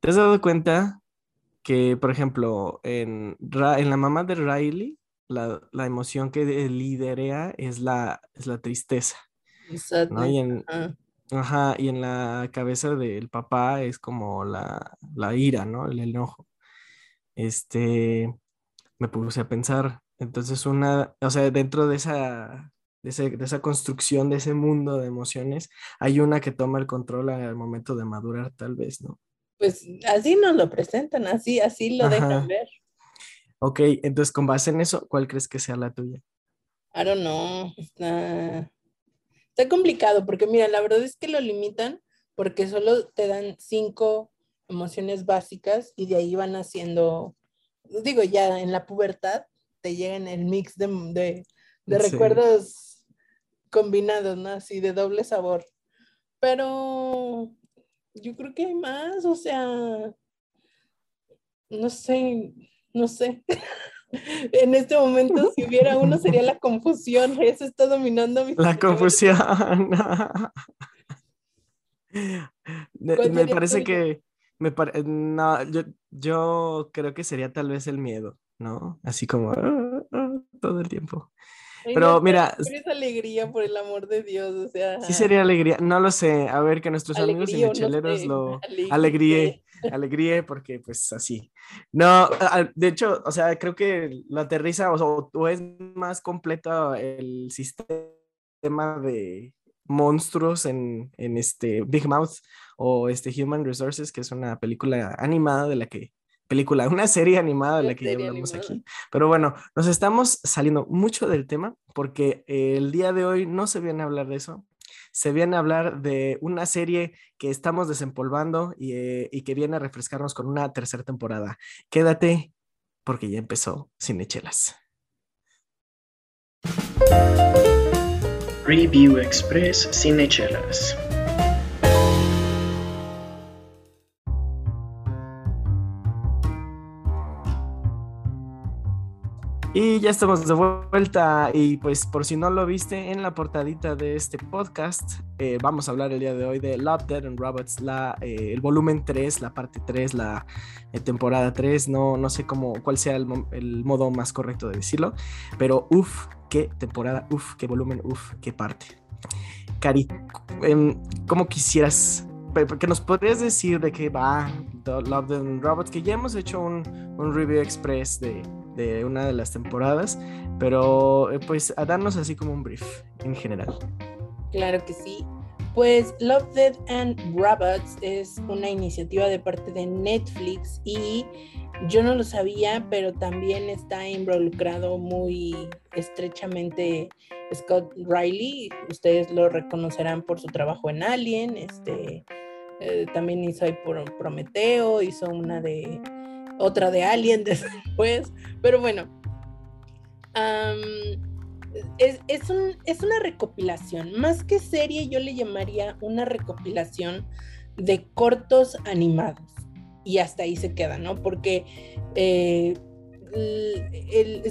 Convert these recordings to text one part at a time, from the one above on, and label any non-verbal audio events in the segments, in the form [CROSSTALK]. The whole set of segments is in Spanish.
¿Te has dado cuenta que, por ejemplo, en, en la mamá de Riley, la, emoción que liderea es la, es la tristeza? ¿no? Y en, ajá, y en la cabeza del papá es como la, la ira, ¿no? El enojo. Este, me puse a pensar, entonces una, o sea, dentro de esa, de, esa construcción, de ese mundo de emociones, hay una que toma el control al momento de madurar, tal vez, ¿no? Pues así nos lo presentan, así, así lo dejan ver. Ok, entonces con base en eso, ¿cuál crees que sea la tuya? I don't know, está, está complicado porque mira, la verdad es que lo limitan porque solo te dan cinco emociones básicas y de ahí van haciendo, digo, ya en la pubertad te llegan el mix de, recuerdos combinados, ¿no? Así de doble sabor. Pero yo creo que hay más, o sea, no sé, no sé. [LAUGHS] en este momento, si hubiera uno, sería la confusión. Eso está dominando mi. La confusión. [LAUGHS] me parece que me no, yo, creo que sería tal vez el miedo, ¿no? Así como ah, ah", todo el tiempo. Pero mira. Es alegría, por el amor de Dios, o sea. Sí sería alegría, no lo sé. A ver, que nuestros amigos cinecheleros lo. [LAUGHS] Alegría, alegría, porque pues así. No, de hecho, o sea, creo que la aterriza, o, o es más completo el sistema de monstruos en, en este Big Mouth o este Human Resources, que es una película animada de la que película, una serie animada de la que ya hablamos aquí. Pero bueno, nos estamos saliendo mucho del tema porque el día de hoy no se viene a hablar de eso. Se viene a hablar de una serie que estamos desempolvando y, eh, y que viene a refrescarnos con una tercera temporada. Quédate porque ya empezó Cinechelas. Review Express Cinechelas. Y ya estamos de vuelta y pues por si no lo viste en la portadita de este podcast, eh, vamos a hablar el día de hoy de Love, Dead and Robots, la, eh, el volumen 3, la parte 3, la eh, temporada 3, no, no sé cómo, cuál sea el, modo más correcto de decirlo, pero uff, qué temporada, uff, qué volumen, uff, qué parte. Cari, em, ¿cómo quisieras ¿Qué nos podrías decir de qué va Love, and Robots? Que ya hemos hecho un, un review express de, de una de las temporadas, pero eh, pues a darnos así como un brief en general. Claro que sí. Pues Love, Dead and Robots es una iniciativa de parte de Netflix y yo no lo sabía, pero también está involucrado muy estrechamente Scott Riley. Ustedes lo reconocerán por su trabajo en Alien, este, eh, también hizo ahí por Prometeo, hizo una de otra de Alien [LAUGHS] después, pero bueno. es, es, una recopilación, más que serie yo le llamaría una recopilación de cortos animados. Y hasta ahí se queda, ¿no? Porque eh,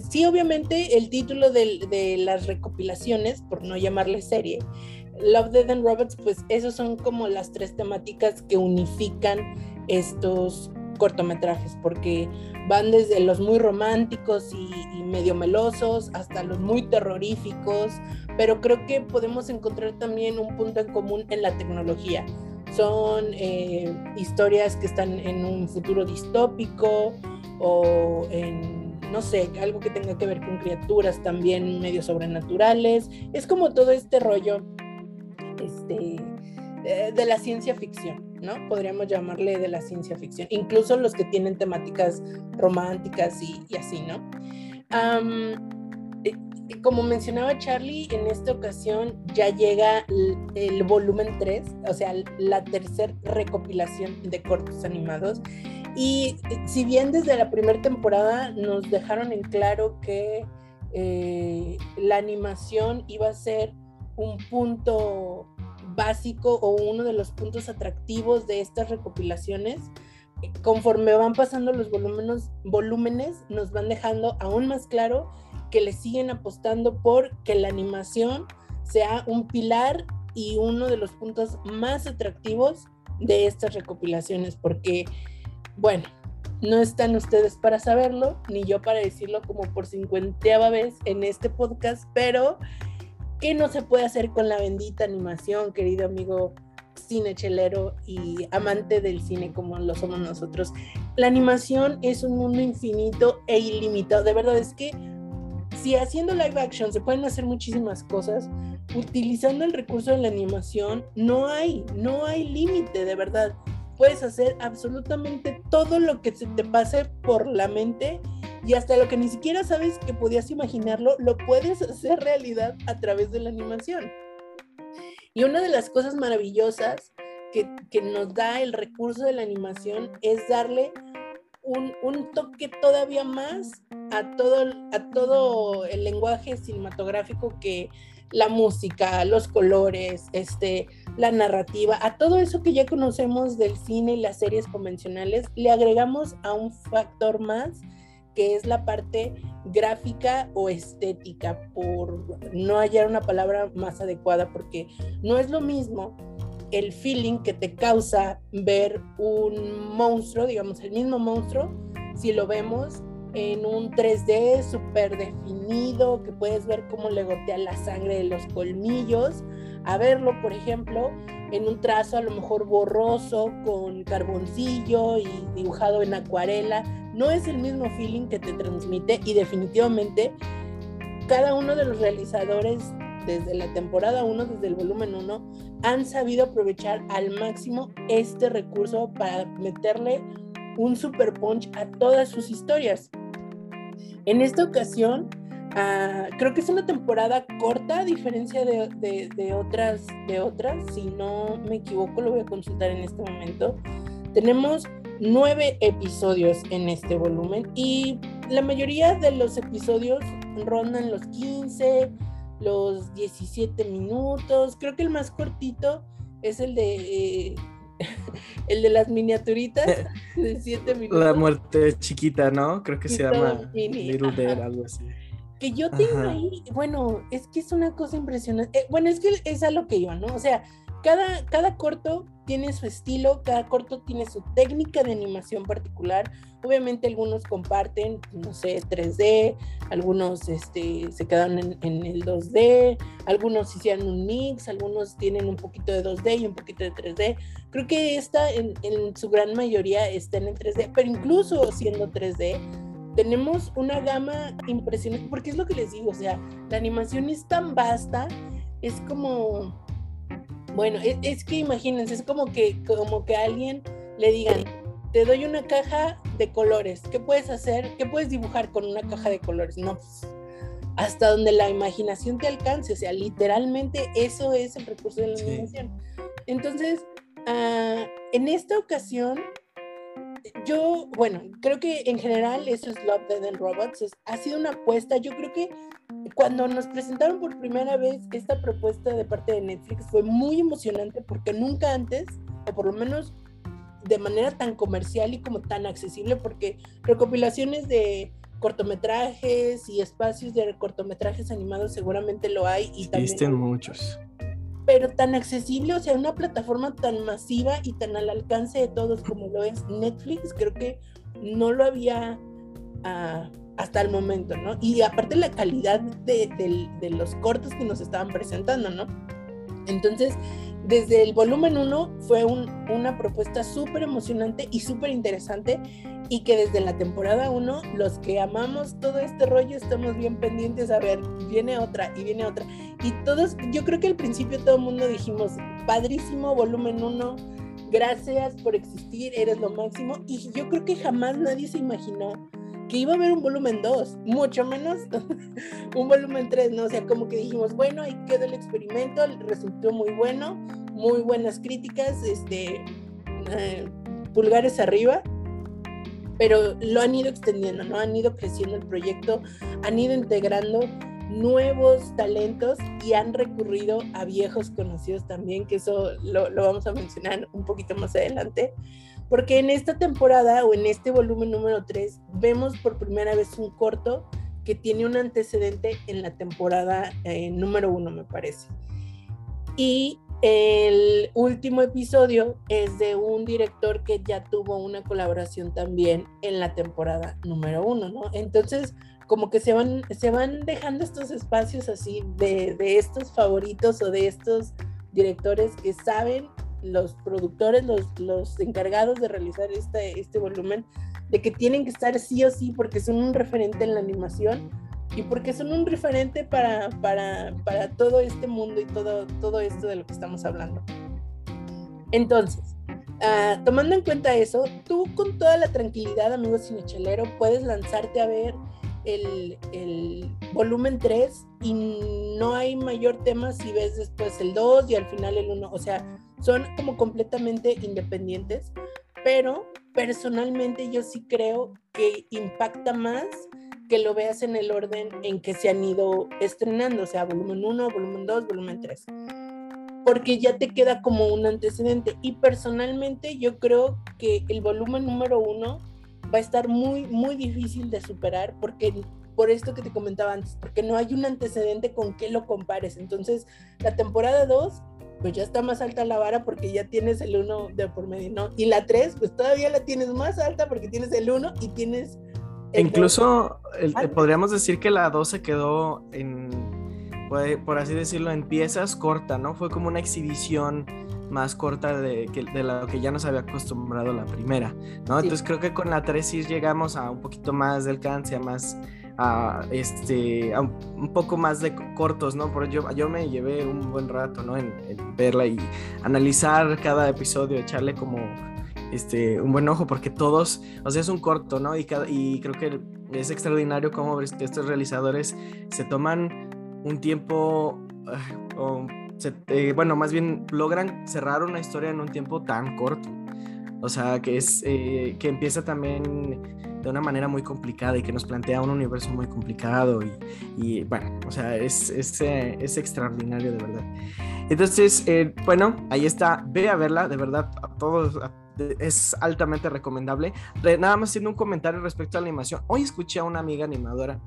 sí, obviamente el título de, de, las recopilaciones, por no llamarle serie, Love, Dead and Robots, pues esos son como las tres temáticas que unifican estos cortometrajes, porque van desde los muy románticos y, medio melosos hasta los muy terroríficos, pero creo que podemos encontrar también un punto en común en la tecnología. Son eh, historias que están en un futuro distópico o en, no sé, algo que tenga que ver con criaturas también medio sobrenaturales. Es como todo este rollo este, eh, de la ciencia ficción. ¿No? Podríamos llamarle de la ciencia ficción, incluso los que tienen temáticas románticas y, así, ¿no? Eh, como mencionaba Charlie, en esta ocasión ya llega el, volumen 3, o sea, la tercera recopilación de cortos animados. Y si bien desde la primera temporada nos dejaron en claro que eh, la animación iba a ser un punto básico o uno de los puntos atractivos de estas recopilaciones. Conforme van pasando los volúmenes, volúmenes, nos van dejando aún más claro que le siguen apostando por que la animación sea un pilar y uno de los puntos más atractivos de estas recopilaciones, porque bueno, no están ustedes para saberlo, ni yo para decirlo como por cincuenteava vez en este podcast, pero ¿qué no se puede hacer con la bendita animación, querido amigo cine chelero y amante del cine como lo somos nosotros? La animación es un mundo infinito e ilimitado. De verdad es que si haciendo live action se pueden hacer muchísimas cosas, utilizando el recurso de la animación no hay, no hay límite, de verdad. Puedes hacer absolutamente todo lo que se te pase por la mente y hasta lo que ni siquiera sabes que podías imaginarlo, lo puedes hacer realidad a través de la animación. Y una de las cosas maravillosas que, que nos da el recurso de la animación es darle un, un, toque todavía más a todo, a todo el lenguaje cinematográfico que la música, los colores, este, la narrativa, a todo eso que ya conocemos del cine y las series convencionales, le agregamos a un factor más que es la parte gráfica o estética, por no hallar una palabra más adecuada, porque no es lo mismo el feeling que te causa ver un monstruo, digamos, el mismo monstruo, si lo vemos en un 3D súper definido, que puedes ver cómo le gotea la sangre de los colmillos, a verlo, por ejemplo, en un trazo a lo mejor borroso, con carboncillo y dibujado en acuarela. No es el mismo feeling que te transmite y definitivamente cada uno de los realizadores desde la temporada 1, desde el volumen 1, han sabido aprovechar al máximo este recurso para meterle un super punch a todas sus historias. En esta ocasión, ah, creo que es una temporada corta, a diferencia de, otras, de otras. Si no me equivoco, lo voy a consultar en este momento. Tenemos nueve episodios en este volumen y la mayoría de los episodios rondan los 15, los 17 minutos. Creo que el más cortito es el de eh, [LAUGHS] el de las miniaturitas [LAUGHS] de 7 minutos. La muerte chiquita, ¿no? Creo que se llama Little Dead, algo así. Que yo tengo ahí, bueno, es que es una cosa impresionante. Eh, bueno, es que es a lo que iba, ¿no? O sea, cada, cada corto tiene su estilo, cada corto tiene su técnica de animación particular. Obviamente algunos comparten, no sé, 3D, algunos este, se quedan en, el 2D, algunos hicieron un mix, algunos tienen un poquito de 2D y un poquito de 3D. Creo que esta en, en su gran mayoría está en el 3D, pero incluso siendo 3D, tenemos una gama impresionante, porque es lo que les digo, o sea, la animación es tan vasta, es como bueno, es, que imagínense, es como que, como que a alguien le digan, te doy una caja de colores, ¿qué puedes hacer? ¿Qué puedes dibujar con una caja de colores? No, pues, hasta donde la imaginación te alcance, o sea, literalmente eso es el recurso de la animación. Entonces, ah, en esta ocasión, yo, bueno, creo que en general eso es Love, Dead and Robots, ha sido una apuesta, yo creo que cuando nos presentaron por primera vez esta propuesta de parte de Netflix fue muy emocionante porque nunca antes, o por lo menos de manera tan comercial y como tan accesible, porque recopilaciones de cortometrajes y espacios de cortometrajes animados seguramente lo hay y Existen muchos. Pero tan accesible, o sea, una plataforma tan masiva y tan al alcance de todos como lo es Netflix, creo que no lo había uh, hasta el momento, ¿no? Y aparte la calidad de, los cortos que nos estaban presentando, ¿no? Entonces, desde el volumen 1 fue una propuesta súper emocionante y súper interesante y que desde la temporada 1 los que amamos todo este rollo estamos bien pendientes a ver, viene otra y viene otra. Y todos, yo creo que al principio todo el mundo dijimos, padrísimo volumen 1, gracias por existir, eres lo máximo. Y yo creo que jamás nadie se imaginó que iba a haber un volumen 2, mucho menos [LAUGHS] un volumen 3, ¿no? O sea, como que dijimos, bueno, ahí quedó el experimento, resultó muy bueno, muy buenas críticas, este, eh, pulgares arriba, pero lo han ido extendiendo, ¿no? Han ido creciendo el proyecto, han ido integrando nuevos talentos y han recurrido a viejos conocidos también, que eso lo, lo vamos a mencionar un poquito más adelante porque en esta temporada o en este volumen número 3 vemos por primera vez un corto que tiene un antecedente en la temporada eh, número 1, me parece. Y El último episodio es de un director que ya tuvo una colaboración también en la temporada número uno, ¿no? Entonces, como que se van, se van dejando estos espacios así de, de estos favoritos o de estos directores que saben, los productores, los, los encargados de realizar este, este volumen, de que tienen que estar sí o sí porque son un referente en la animación y porque son un referente para, para, para todo este mundo y todo, todo esto de lo que estamos hablando. Entonces, uh, tomando en cuenta eso, tú con toda la tranquilidad, amigo cinechelero, puedes lanzarte a ver el, el, volumen 3 y no hay mayor tema si ves después el 2 y al final el 1. O sea, son como completamente independientes, pero personalmente yo sí creo que impacta más que lo veas en el orden en que se han ido estrenando, o sea, volumen 1, volumen 2, volumen 3. Porque ya te queda como un antecedente. Y personalmente yo creo que el volumen número 1 va a estar muy, muy difícil de superar porque por esto que te comentaba antes, porque no hay un antecedente con que lo compares. Entonces, la temporada 2 pues ya está más alta la vara porque ya tienes el 1 de por medio, ¿no? Y la 3, pues todavía la tienes más alta porque tienes el 1 y tienes Incluso podríamos decir que la 2 se quedó en, por así decirlo, en piezas corta, ¿no? Fue como una exhibición más corta de, de lo que ya nos había acostumbrado la primera, ¿no? Entonces creo que con la 3 sí llegamos a un poquito más de alcance, a más, a, este, a un, poco más de cortos, ¿no? Por yo, yo me llevé un buen rato, ¿no? En, en verla y analizar cada episodio, echarle como este, un buen ojo porque todos, o sea, es un corto, ¿no? Y, y creo que es extraordinario cómo estos realizadores se toman un tiempo, ah, eh, bueno, más bien logran cerrar una historia en un tiempo tan corto. O sea, que es eh, que empieza también de una manera muy complicada y que nos plantea un universo muy complicado y, y bueno, o sea, es, es, eh, es, extraordinario de verdad. Entonces, bueno, ahí está, ve a verla, de verdad, a todos, a es altamente recomendable. Nada más haciendo un comentario respecto a la animación. Hoy escuché a una amiga animadora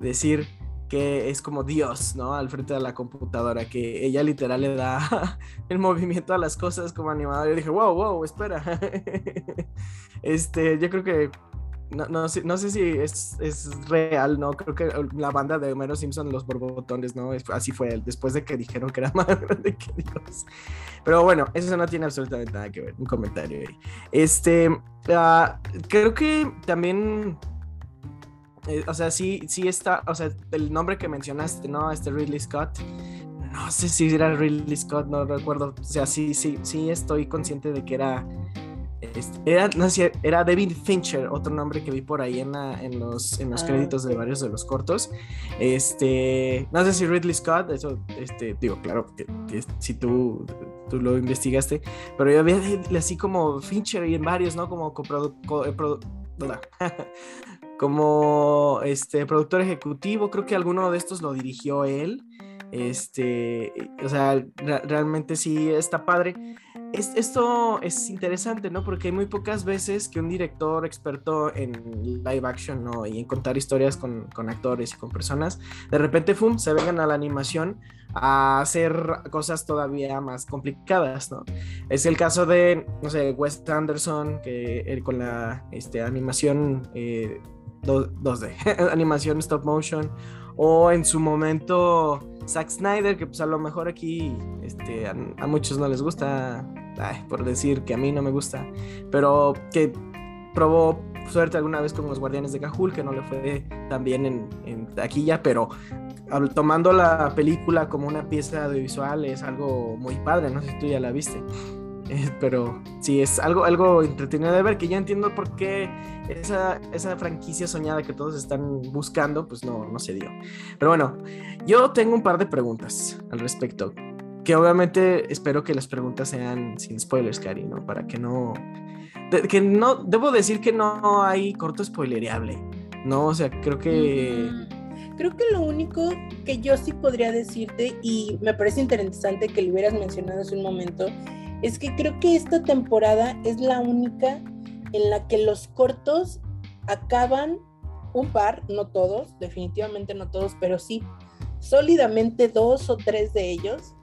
decir que es como Dios, ¿no? Al frente de la computadora, que ella literal le da [LAUGHS] el movimiento a las cosas como animadora. Y dije, wow, wow, espera. [LAUGHS] este, yo creo que no, no, sé, no sé si es, es, real, ¿no? Creo que la banda de Homero Simpson, los borbotones, ¿no? Así fue, después de que dijeron que era [LAUGHS] más grande que Dios. Pero bueno, eso no tiene absolutamente nada que ver, un comentario ahí. Este, uh, creo que también, eh, o sea, sí, sí está, o sea, el nombre que mencionaste, ¿no? Este Ridley Scott. No sé si era Ridley Scott, no recuerdo. O sea, sí, sí, sí estoy consciente de que era era, no sé, era David Fincher, otro nombre que vi por ahí en, en los, en los ah, créditos de varios de los cortos. Este, no sé si Ridley Scott, eso, este, digo, claro, que, si tú, tú lo investigaste, pero yo había así como Fincher y en varios, ¿no? Como eh, [LAUGHS] como este productor ejecutivo, creo que alguno de estos lo dirigió él. Este, o sea, realmente sí está padre esto es interesante, ¿no? Porque hay muy pocas veces que un director experto en live action ¿no? y en contar historias con, actores y con personas, de repente, ¡fum!, se vengan a la animación a hacer cosas todavía más complicadas, ¿no? Es el caso de, no sé, Wes Anderson, que él con la este, animación 2D, eh, [LAUGHS] animación stop motion, o en su momento Zack Snyder, que pues a lo mejor aquí este, a, muchos no les gusta, por decir que a mí no me gusta, pero que probó suerte alguna vez con los Guardianes de Cajul, que no le fue tan bien en, en taquilla, pero tomando la película como una pieza audiovisual es algo muy padre, no sé si tú ya la viste. [LAUGHS] Eh, pero sí, es algo, algo entretenido de ver, que ya entiendo por qué esa, esa franquicia soñada que todos están buscando, pues no, no se dio. Pero bueno, yo tengo un par de preguntas al respecto, que obviamente espero que las preguntas sean sin spoilers, Cari, ¿no? Para que no... que no, debo decir que no hay corto spoilereable, ¿no? O sea, creo que... Creo que lo único que yo sí podría decirte, y me parece interesante que lo hubieras mencionado hace un momento, es que creo que esta temporada es la única en la que los cortos acaban un par, no todos, definitivamente no todos, pero sí sólidamente dos o tres de ellos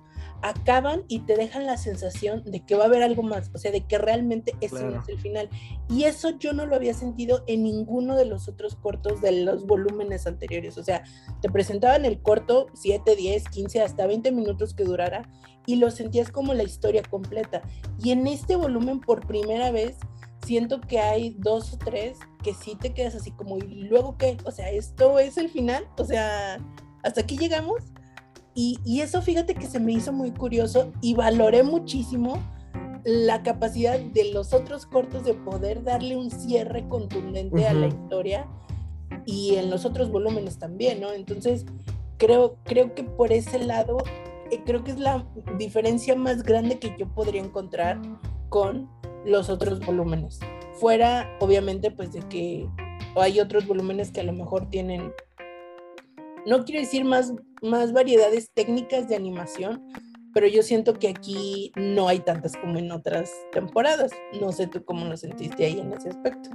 acaban y te dejan la sensación de que va a haber algo más, o sea, de que realmente ese no es el final. Y eso yo no lo había sentido en ninguno de los otros cortos de los volúmenes anteriores. O sea, te presentaban el corto 7, 10, 15, hasta 20 minutos que durara y lo sentías como la historia completa. Y en este volumen, por primera vez, siento que hay dos o tres que sí te quedas así como, ¿y luego qué? O sea, ¿esto es el final? O sea, ¿hasta aquí llegamos? Y, eso fíjate que se me hizo muy curioso y valoré muchísimo la capacidad de los otros cortos de poder darle un cierre contundente a la historia y en los otros volúmenes también, ¿no? Entonces, creo, creo que por ese lado, eh, creo que es la diferencia más grande que yo podría encontrar con los otros volúmenes. Fuera, obviamente, pues de que hay otros volúmenes que a lo mejor tienen no quiero decir más, más variedades técnicas de animación, pero yo siento que aquí no hay tantas como en otras temporadas. No sé tú cómo lo sentiste ahí en ese aspecto.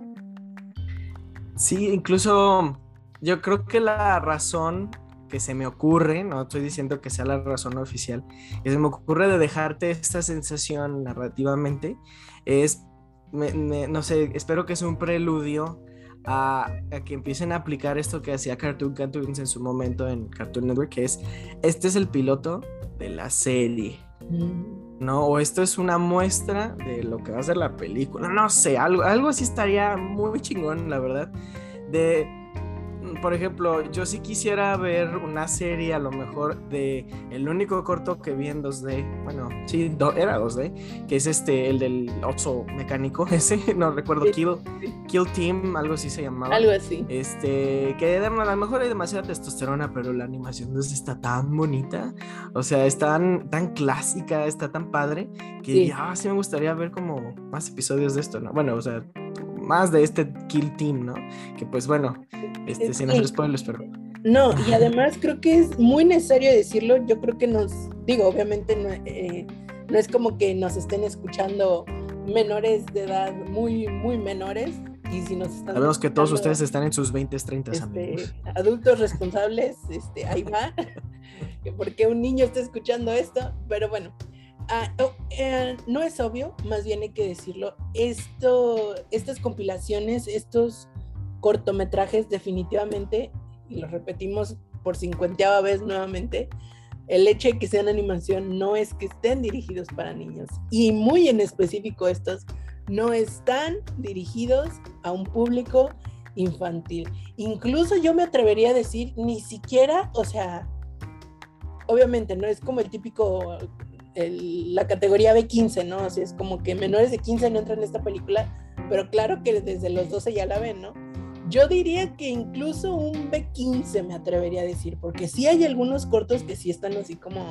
Sí, incluso yo creo que la razón que se me ocurre, no estoy diciendo que sea la razón oficial, que se me ocurre de dejarte esta sensación narrativamente, es, no sé, espero que sea un preludio a, que empiecen a aplicar esto que hacía Cartoon Cartoons en su momento en Cartoon Network, que es, este es el piloto de la serie. Mm. ¿no? O esto es una muestra de lo que va a ser la película. No sé, algo, algo así estaría muy chingón, la verdad. De por ejemplo, yo sí quisiera ver una serie a lo mejor de el único corto que vi en 2D, bueno, sí, era 2D, que es este, el del oso mecánico, [LAUGHS] ese, no recuerdo, Kill, Kill Team, algo así se llamaba. Algo así. Este, que a lo mejor hay demasiada testosterona, pero la animación está tan bonita, o sea, es tan, tan clásica, está tan padre, que ya sí me gustaría ver como más episodios de esto, ¿no? Bueno, o sea, más de este Kill Team, ¿no? Que pues bueno, este, sin hacer spoilers, pero... No, y además creo que es muy necesario decirlo, yo creo que nos, digo, obviamente no, eh, no es como que nos estén escuchando menores de edad, muy, muy menores, y si nos están... Sabemos que todos ustedes están en sus 20, 30 este, amigos. Adultos responsables, este, ahí va, [LAUGHS] porque un niño está escuchando esto, pero bueno, Ah, oh, eh, no es obvio, más bien hay que decirlo, estas compilaciones, estos cortometrajes definitivamente, y lo repetimos por cincuenteava vez nuevamente, el hecho de que sean animación no es que estén dirigidos para niños. Y muy en específico estos no están dirigidos a un público infantil. Incluso yo me atrevería a decir, ni siquiera, o sea, obviamente no es como el típico la categoría B15, ¿no? Así es como que menores de 15 no entran en esta película, pero claro que desde los 12 ya la ven, ¿no? Yo diría que incluso un B15 me atrevería a decir, porque sí hay algunos cortos que sí están así como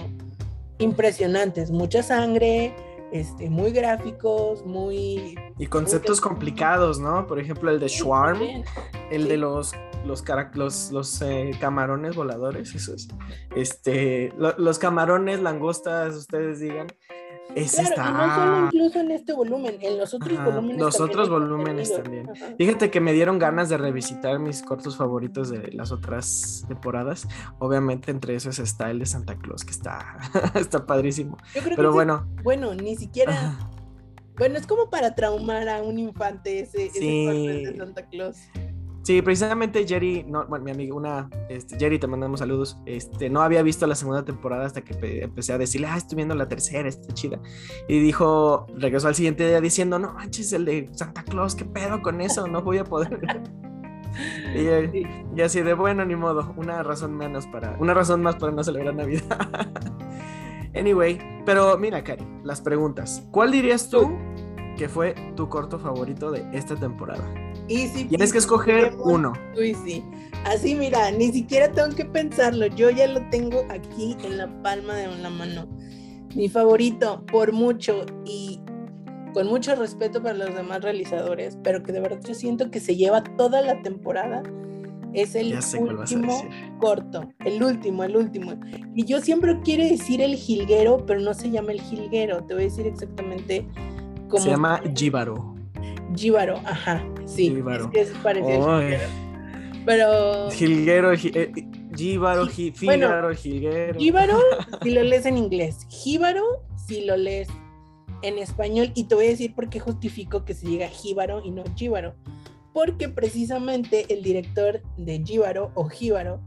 impresionantes, mucha sangre, este, muy gráficos, muy... Y conceptos complicados, ¿no? Por ejemplo, el de Schwarm, el de los los, los, los eh, camarones voladores, esos. Este, los camarones, langostas, ustedes digan. Ese está... no solo incluso en este volumen, en los otros volúmenes. Los otros volúmenes también. Fíjate que me dieron ganas de revisitar mis cortos favoritos de las otras temporadas. Obviamente entre esos está el de Santa Claus, que está, [LAUGHS] está padrísimo. Pero bueno. bueno, ni siquiera... Bueno, es como para traumar a un infante ese, ese de Santa Claus. Sí, precisamente Jerry, no, bueno, mi amiga, una, este, Jerry, te mandamos saludos. Este, no había visto la segunda temporada hasta que empecé a decirle, ah, estoy viendo la tercera, está chida. Y dijo, regresó al siguiente día diciendo, no manches, el de Santa Claus, ¿qué pedo con eso? No voy a poder. [LAUGHS] y, y, así de bueno, ni modo, una razón menos para, una razón más para no celebrar Navidad. [LAUGHS] anyway, pero mira, Cari, las preguntas. ¿Cuál dirías tú que fue tu corto favorito de esta temporada? Y Tienes que escoger uno. Sí. Así, mira, ni siquiera tengo que pensarlo. Yo ya lo tengo aquí en la palma de la mano. Mi favorito, por mucho, y con mucho respeto para los demás realizadores, pero que de verdad yo siento que se lleva toda la temporada, es el último corto. El último, el último. Y yo siempre quiero decir el jilguero, pero no se llama el jilguero. Te voy a decir exactamente se llama Jíbaro. Jíbaro, ajá, sí. Es que es parecido Pero. Jilguero, eh, Jíbaro, Fígaro, Jilguero. Jíbaro, [LAUGHS] si lo lees en inglés. Jíbaro, si lo lees en español. Y te voy a decir por qué justifico que se diga Jíbaro y no Jíbaro. Porque precisamente el director de Jíbaro o Jíbaro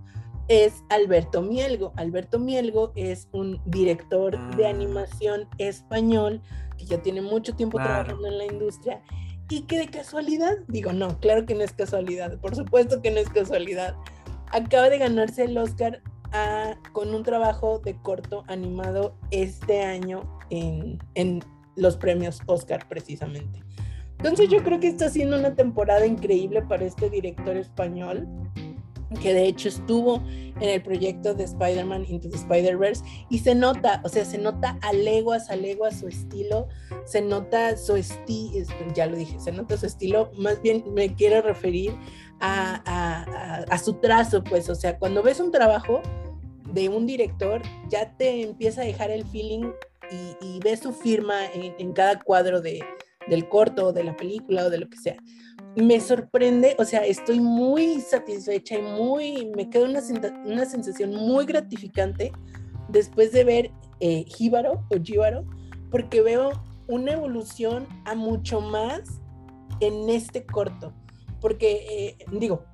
es Alberto Mielgo. Alberto Mielgo es un director de ah. animación español que ya tiene mucho tiempo trabajando en la industria y que de casualidad, digo, no, claro que no es casualidad, por supuesto que no es casualidad, acaba de ganarse el Oscar con un trabajo de corto animado este año en, en los premios Oscar precisamente. Entonces yo creo que está siendo una temporada increíble para este director español que de hecho estuvo en el proyecto de Spider-Man Into the Spider-Verse y se nota, o sea, se nota a leguas, a leguas su estilo, se nota su estilo, ya lo dije, se nota su estilo, más bien me quiero referir a, a, su trazo, pues, o sea, cuando ves un trabajo de un director, ya te empieza a dejar el feeling y, y ves su firma en, en cada cuadro de, del corto, de la película o de lo que sea. Me sorprende, o sea, estoy muy satisfecha y muy, me queda una, una sensación muy gratificante después de ver eh, Jíbaro o Jíbaro, porque veo una evolución a mucho más en este corto, porque eh, digo,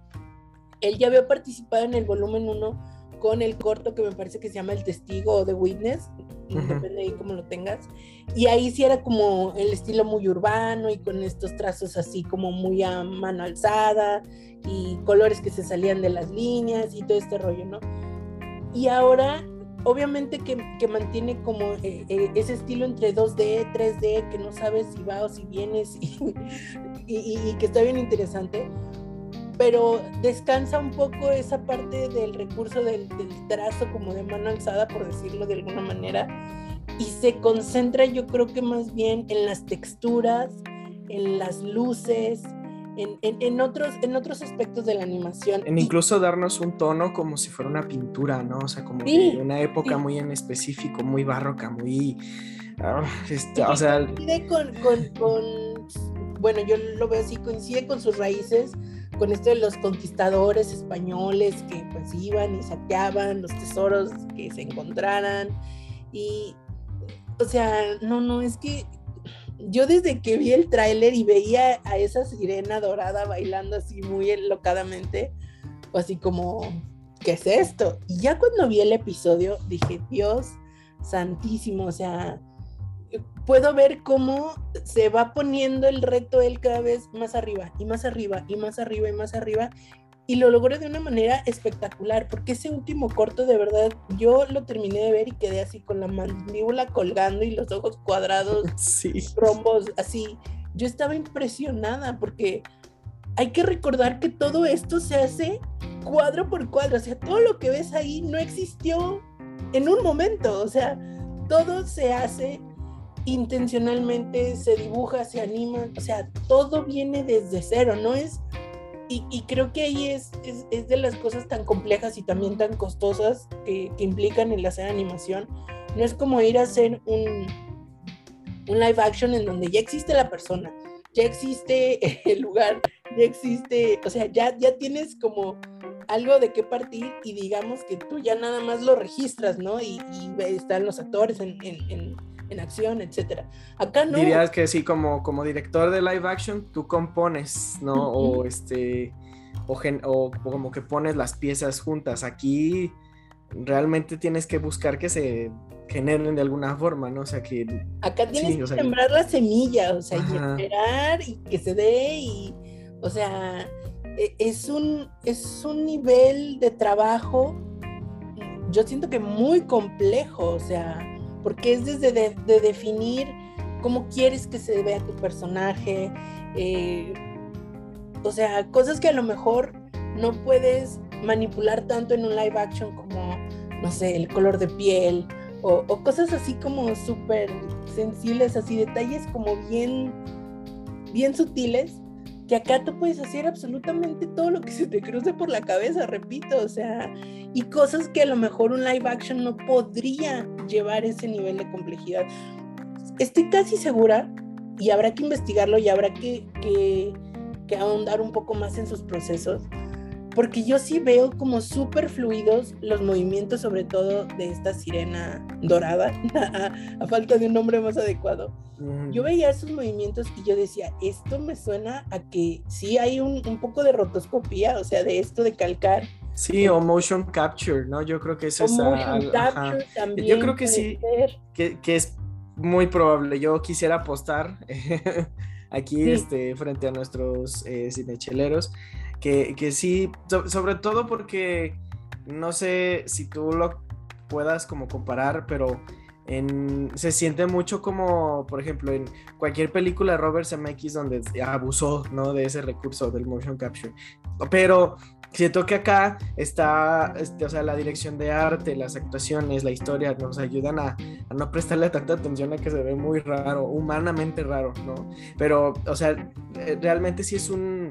él ya había participado en el volumen 1 con el corto que me parece que se llama El Testigo o The Witness, depende de cómo lo tengas. Y ahí sí era como el estilo muy urbano y con estos trazos así como muy a mano alzada y colores que se salían de las líneas y todo este rollo, ¿no? Y ahora, obviamente que, que mantiene como eh, eh, ese estilo entre 2D, 3D, que no sabes si va o si vienes [LAUGHS] y, y, y que está bien interesante pero descansa un poco esa parte del recurso del, trazo como de mano alzada, por decirlo de alguna manera, y se concentra yo creo que más bien en las texturas, en las luces, en, otros, en otros aspectos de la animación. En incluso darnos un tono como si fuera una pintura, ¿no? O sea, como de una época muy en específico, muy barroca, muy... Ah, este, o sea... Con, con, con, bueno, yo lo veo así, coincide con sus raíces con esto de los conquistadores españoles que pues iban y saqueaban los tesoros que se encontraran y o sea, no, no, es que yo desde que vi el tráiler y veía a esa sirena dorada bailando así muy locadamente, o así como, ¿qué es esto? Y ya cuando vi el episodio dije, Dios santísimo, o sea, puedo ver cómo se va poniendo el reto él cada vez más arriba y más arriba y más arriba y más arriba y lo logró de una manera espectacular porque ese último corto de verdad yo lo terminé de ver y quedé así con la mandíbula colgando y los ojos cuadrados, [LAUGHS] sí. rombos así. Yo estaba impresionada porque hay que recordar que todo esto se hace cuadro por cuadro, o sea, todo lo que ves ahí no existió en un momento, o sea, todo se hace intencionalmente se dibuja, se anima, o sea, todo viene desde cero, ¿no es? Y, creo que ahí es, es, de las cosas tan complejas y también tan costosas que, implican el hacer animación. No es como ir a hacer un, un live action en donde ya existe la persona, ya existe [LAUGHS] el lugar, ya existe, o sea, ya, ya tienes como algo de qué partir y digamos que tú ya nada más lo registras, ¿no? Y, están los actores en acción, etcétera. Acá no. Dirías que sí, como, como director de live action, tú compones, ¿no? O este. O, como que pones las piezas juntas. Aquí realmente tienes que buscar que se generen de alguna forma, ¿no? O sea que. Acá tienes que sembrar la semilla, o sea, y esperar y que se dé y. O sea, e, es un, es un nivel de trabajo, yo siento que muy complejo, o sea, porque es desde de, definir cómo quieres que se vea tu personaje, eh, o sea, cosas que a lo mejor no puedes manipular tanto en un live action como, no sé, el color de piel o, cosas así como súper sensibles, así detalles como bien, bien sutiles que acá tú puedes hacer absolutamente todo lo que se te cruce por la cabeza, repito, o sea, y cosas que a lo mejor un live action no podría llevar ese nivel de complejidad. Estoy casi segura, y habrá que investigarlo y habrá que, que, que ahondar un poco más en sus procesos, porque yo sí veo como súper fluidos los movimientos, sobre todo de esta sirena dorada, [LAUGHS] a, falta de un nombre más adecuado. Yo veía esos movimientos y yo decía, esto me suena a que sí hay un, un poco de rotoscopía, o sea, de esto de calcar. Sí, o motion capture, ¿no? Yo creo que eso es... Motion capture también yo creo que sí, que, que, es muy probable. Yo quisiera apostar [LAUGHS] aquí este, frente a nuestros eh, cinecheleros que, que sí, sobre todo porque no sé si tú lo puedas como comparar, pero en, se siente mucho como, por ejemplo, en cualquier película de Robert Zemeckis donde abusó, ¿no? De ese recurso del motion capture. Pero siento que acá está, este, o sea, la dirección de arte, las actuaciones, la historia nos ayudan a, a, no prestarle tanta atención a que se ve muy raro, humanamente raro, ¿no? Pero, o sea, eh, realmente sí es un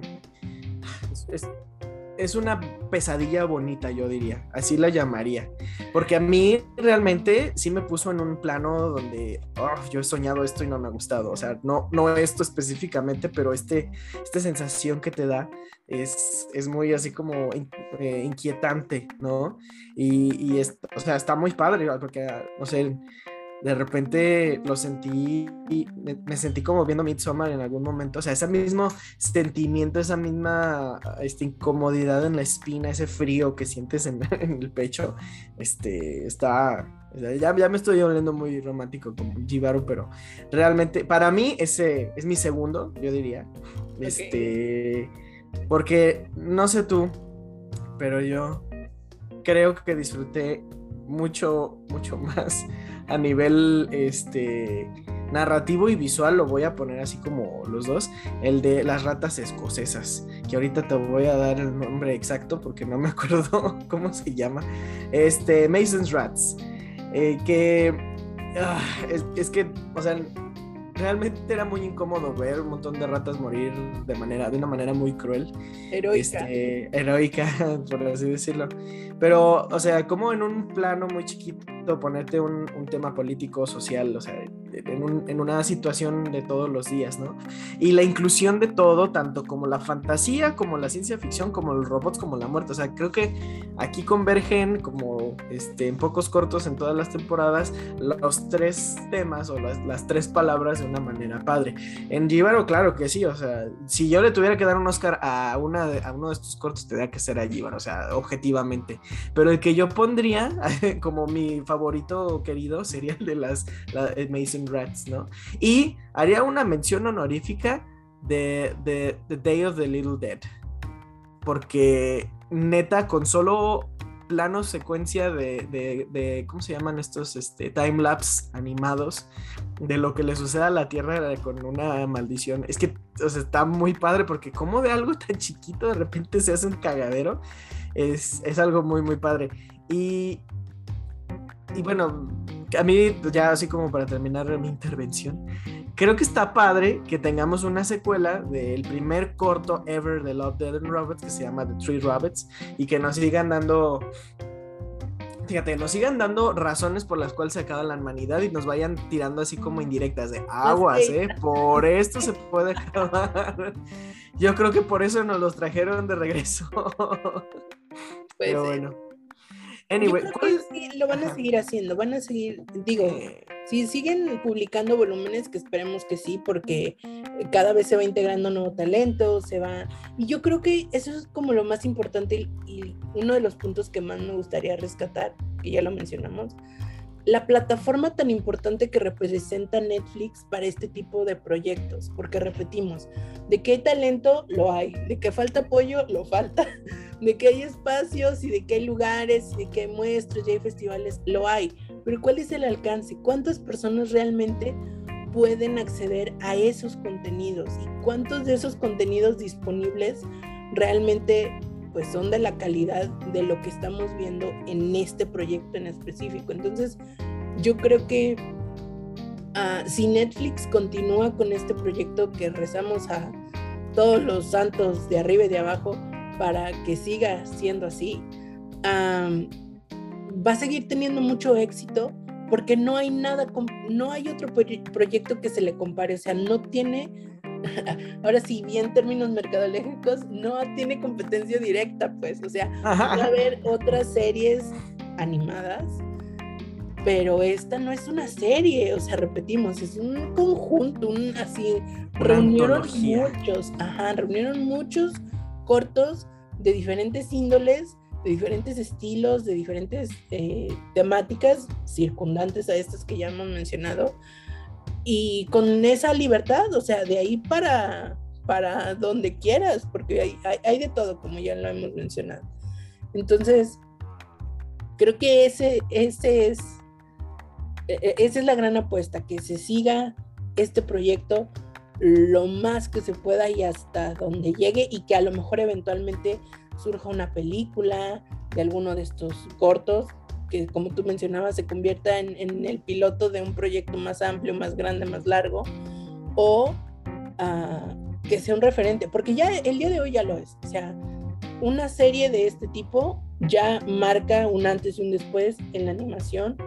es, una pesadilla bonita, yo diría, así la llamaría. Porque a mí realmente sí me puso en un plano donde oh, yo he soñado esto y no me ha gustado. O sea, no, no esto específicamente, pero este, esta sensación que te da es, es muy así como eh, inquietante, ¿no? Y, y o sea, está muy padre, porque, no sé, de repente lo sentí, me, sentí como viendo Midsommar en algún momento, o sea, ese mismo sentimiento, esa misma esta incomodidad en la espina, ese frío que sientes en, [LAUGHS] el pecho, este, está, ya, ya, me estoy volviendo muy romántico como Jibaru, pero realmente para mí ese es mi segundo, yo diría, este, porque no sé tú, pero yo creo que disfruté mucho, mucho [LAUGHS] más a nivel este narrativo y visual lo voy a poner así como los dos, el de las ratas escocesas, que ahorita te voy a dar el nombre exacto porque no me [LAUGHS] acuerdo cómo se llama, este Mason's Rats, eh, que ah, es, que, o sea, realmente era muy incómodo ver un montón de ratas morir de manera, de una manera muy cruel, heroica, este, heroica, [LAUGHS] por así decirlo, pero, o sea, como en un plano muy chiquito ponerte un, tema político, social, o sea, en, una situación de todos los días, ¿no? Y la inclusión de todo, tanto como la fantasía, como la ciencia ficción, como los robots, como la muerte, o sea, creo que aquí convergen como este, en pocos cortos en todas las temporadas los tres temas o las, tres palabras de una manera padre. En Gíbaro, claro que sí, o sea, si yo le tuviera que dar un Oscar a, una a uno de estos cortos, tendría que ser a Gíbaro, o sea, objetivamente. Pero el que yo pondría [LAUGHS] como mi favorito querido sería el de las Rats, ¿no? Y haría una mención honorífica de, The Day of the Little Dead. Porque neta, con solo plano secuencia de, ¿cómo se llaman estos este, time-lapse animados? De lo que le sucede a la Tierra con una maldición. Es que está muy padre porque como de algo tan chiquito de repente se hace un cagadero. Es, es algo muy, muy padre. Y, y bueno, a mí, ya así como para terminar mi intervención, creo que está padre que tengamos una secuela del primer corto ever de Love, Dead and Robots que se llama The Three Robots y que nos sigan dando fíjate, nos sigan dando razones por las cuales se acaba la humanidad y nos vayan tirando así como indirectas de aguas, ¿eh? Por esto se puede acabar. Yo creo que por eso nos los trajeron de regreso. Pero bueno. Anyway, lo van a seguir haciendo, van a seguir, digo, eh. si siguen publicando volúmenes, que esperemos que sí, porque cada vez se va integrando nuevo talento, se va... Y yo creo que eso es como lo más importante y uno de los puntos que más me gustaría rescatar, que ya lo mencionamos, la plataforma tan importante que representa Netflix para este tipo de proyectos, porque repetimos, de que hay talento, lo hay, de que falta apoyo, lo falta, [LAUGHS] de que hay espacios y de que hay lugares y de que hay muestras y hay festivales, lo hay, pero ¿cuál es el alcance? ¿Cuántas personas realmente pueden acceder a esos contenidos y cuántos de esos contenidos disponibles realmente pues son de la calidad de lo que estamos viendo en este proyecto en específico. Entonces, yo creo que ah, si Netflix continúa con este proyecto que rezamos a todos los santos de arriba y de abajo para que siga siendo así, va a seguir teniendo mucho éxito porque no hay nada, no hay otro proyecto que se le compare, o sea, no tiene [LAUGHS] ahora sí, bien términos mercadológicos, no tiene competencia directa, pues, o sea, va a haber otras series animadas, pero esta no es una serie, o sea, repetimos, es un conjunto, un así, reunieron muchos, ajá, reunieron muchos cortos de diferentes índoles, de diferentes estilos, de diferentes eh, temáticas circundantes a estas que ya hemos mencionado, y con esa libertad, o sea, de ahí para, para donde quieras, porque hay, hay, de todo, como ya lo hemos mencionado. Entonces, creo que ese, ese es, e, e, esa es la gran apuesta, que se siga este proyecto lo más que se pueda y hasta donde llegue y que a lo mejor eventualmente surja una película de alguno de estos cortos que como tú mencionabas se convierta en, el piloto de un proyecto más amplio, más grande, más largo, o ah, que sea un referente, porque ya el día de hoy ya lo es, o sea, una serie de este tipo ya marca un antes y un después en la animación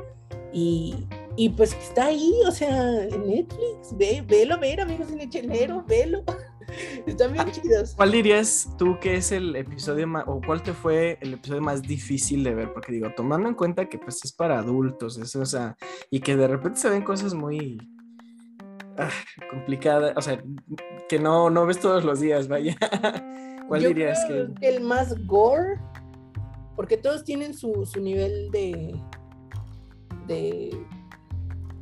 y, y pues está ahí, o sea, en Netflix, ve, velo ver, amigos chinechelero, velo. [LAUGHS] Están bien chidos. ¿Cuál dirías tú que es el episodio más, o cuál te fue el episodio más difícil de ver? Porque digo, tomando en cuenta que pues es para adultos, o sea, y que de repente se ven cosas muy ah, complicadas, o sea, que no, no ves todos los días, vaya. [LAUGHS] ¿Cuál dirías que... El más gore, porque todos tienen su, nivel de, de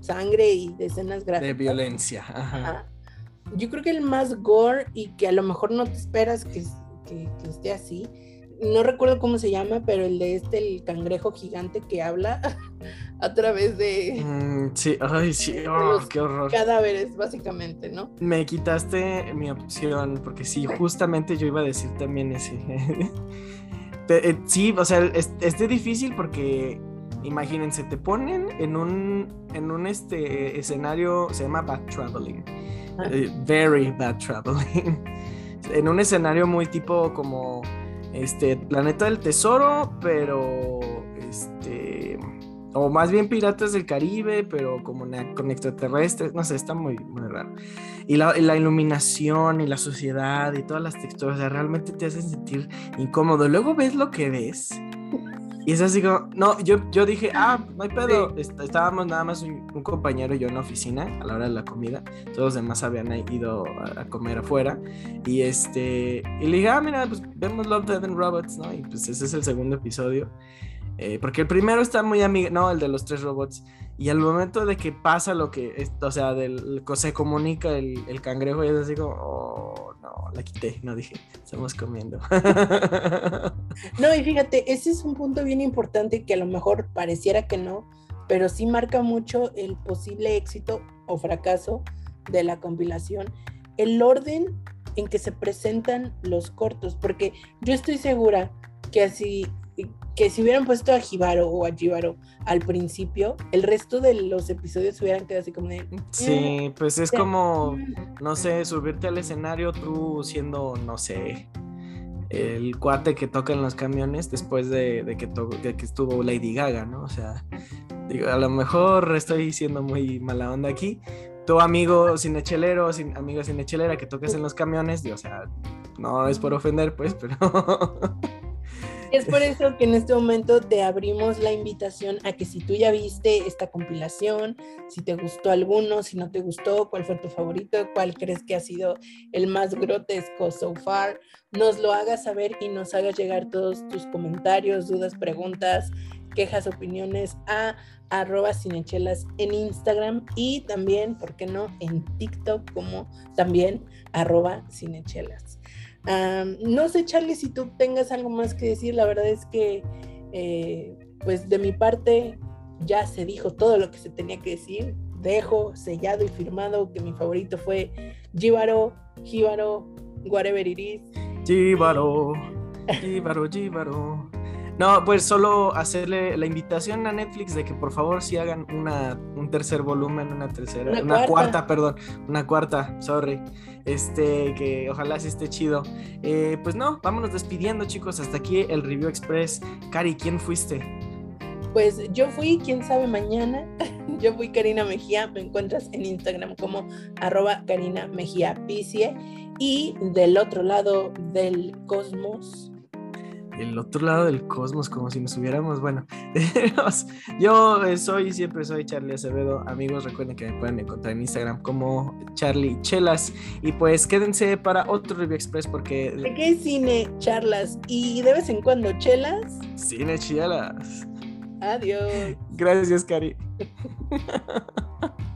sangre y de escenas gráficas. De violencia, ajá yo creo que el más gore y que a lo mejor no te esperas que, esté así, no recuerdo cómo se llama, pero el de este, el cangrejo gigante que habla [LAUGHS] a través de... Mm, sí, ay, sí, oh, qué horror. Cadáveres, básicamente, ¿no? Me quitaste mi opción, porque sí, justamente yo iba a decir también ese. [LAUGHS] Eh, sí, o sea, es, es difícil porque imagínense, te ponen en un, en un este, escenario, se llama Bad Traveling eh, very bad traveling. [LAUGHS] en un escenario muy tipo como este Planeta del Tesoro, pero este o más bien Piratas del Caribe, pero como con extraterrestres, no sé, está muy, muy raro. Y la, la, iluminación y la sociedad y todas las texturas, realmente te hacen sentir incómodo. Luego ves lo que ves y es así como, no, yo, yo dije, ah, no hay pedo. Estábamos nada más un, compañero y yo en la oficina a la hora de la comida. Todos los demás habían ido a, comer afuera. Y este, y le dije, ah, mira, pues vemos Love, Death and Robots, ¿no? Y pues ese es el segundo episodio. Eh, porque el primero está muy amigo, no, el de los tres robots. Y al momento de que pasa lo que, o sea, del, se comunica el, el cangrejo y es así como, oh, no, la quité, no dije, estamos comiendo. [LAUGHS] no, y fíjate, ese es un punto bien importante que a lo mejor pareciera que no, pero sí marca mucho el posible éxito o fracaso de la compilación. El orden en que se presentan los cortos, porque yo estoy segura que así que si hubieran puesto a Jibaro o a Jibaro al principio, el resto de los episodios hubieran quedado así como de... Sí, eh, pues es como, no sé, subirte al escenario tú siendo, no sé, el cuate que toca en los camiones después de, que, que estuvo Lady Gaga, ¿no? O sea, digo, a lo mejor estoy siendo muy mala onda aquí. Tu amigo cinechelero, sin, amiga cinechelera que toques en los camiones, o sea, no es por ofender, pues, pero... [LAUGHS] Es por eso que en este momento te abrimos la invitación a que si tú ya viste esta compilación, si te gustó alguno, si no te gustó, cuál fue tu favorito, cuál crees que ha sido el más grotesco so far, nos lo hagas saber y nos hagas llegar todos tus comentarios, dudas, preguntas, quejas, opiniones a arroba cinechelas en Instagram y también, ¿por qué no?, en TikTok como también arroba cinechelas no sé, Charlie, si tú tengas algo más que decir, la verdad es que, eh, pues de mi parte, ya se dijo todo lo que se tenía que decir. Dejo sellado y firmado que mi favorito fue Jíbaro, Jíbaro, whatever it is. Jíbaro, Jíbaro, Jíbaro. No, pues solo hacerle la invitación a Netflix de que por favor si hagan una, un tercer volumen, una tercera, una, cuarta. perdón, una cuarta, sorry. Este, que ojalá sí esté chido. Eh, pues no, vámonos despidiendo, chicos. Hasta aquí el Review Express. Cari, ¿quién fuiste? Pues yo fui, quién sabe mañana. [LAUGHS] Yo fui Karina Mejía, me encuentras en Instagram como arroba Karina Mejía Picie. Y del otro lado del cosmos, el otro lado del cosmos, como si nos hubiéramos, bueno, [LAUGHS] yo eh, soy, siempre soy Charlie Acevedo, amigos, recuerden que me pueden encontrar en Instagram como Charlie Chelas, y pues quédense para otro Review Express porque... ¿De qué cine, charlas? ¿Y de vez en cuando chelas? Cine chelas. Adiós. Gracias, Cari. [LAUGHS]